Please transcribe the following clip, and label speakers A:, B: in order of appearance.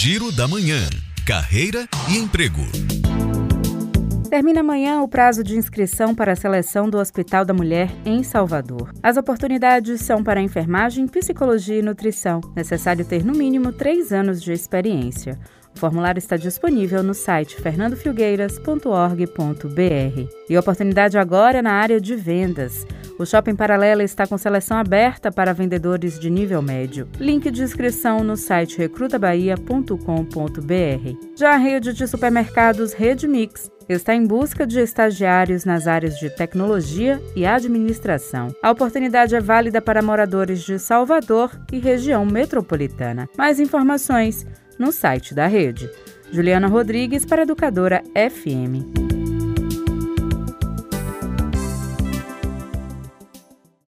A: Giro da Manhã. Carreira e emprego.
B: Termina amanhã o prazo de inscrição para a seleção do Hospital da Mulher em Salvador. As oportunidades são para enfermagem, psicologia e nutrição. Necessário ter no mínimo três anos de experiência. O formulário está disponível no site fernandofilgueiras.org.br. E oportunidade agora na área de vendas. O Shopping Paralela está com seleção aberta para vendedores de nível médio. Link de inscrição no site recrutabahia.com.br. Já a rede de supermercados Rede Mix está em busca de estagiários nas áreas de tecnologia e administração. A oportunidade é válida para moradores de Salvador e região metropolitana. Mais informações no site da rede. Juliana Rodrigues para Educadora FM.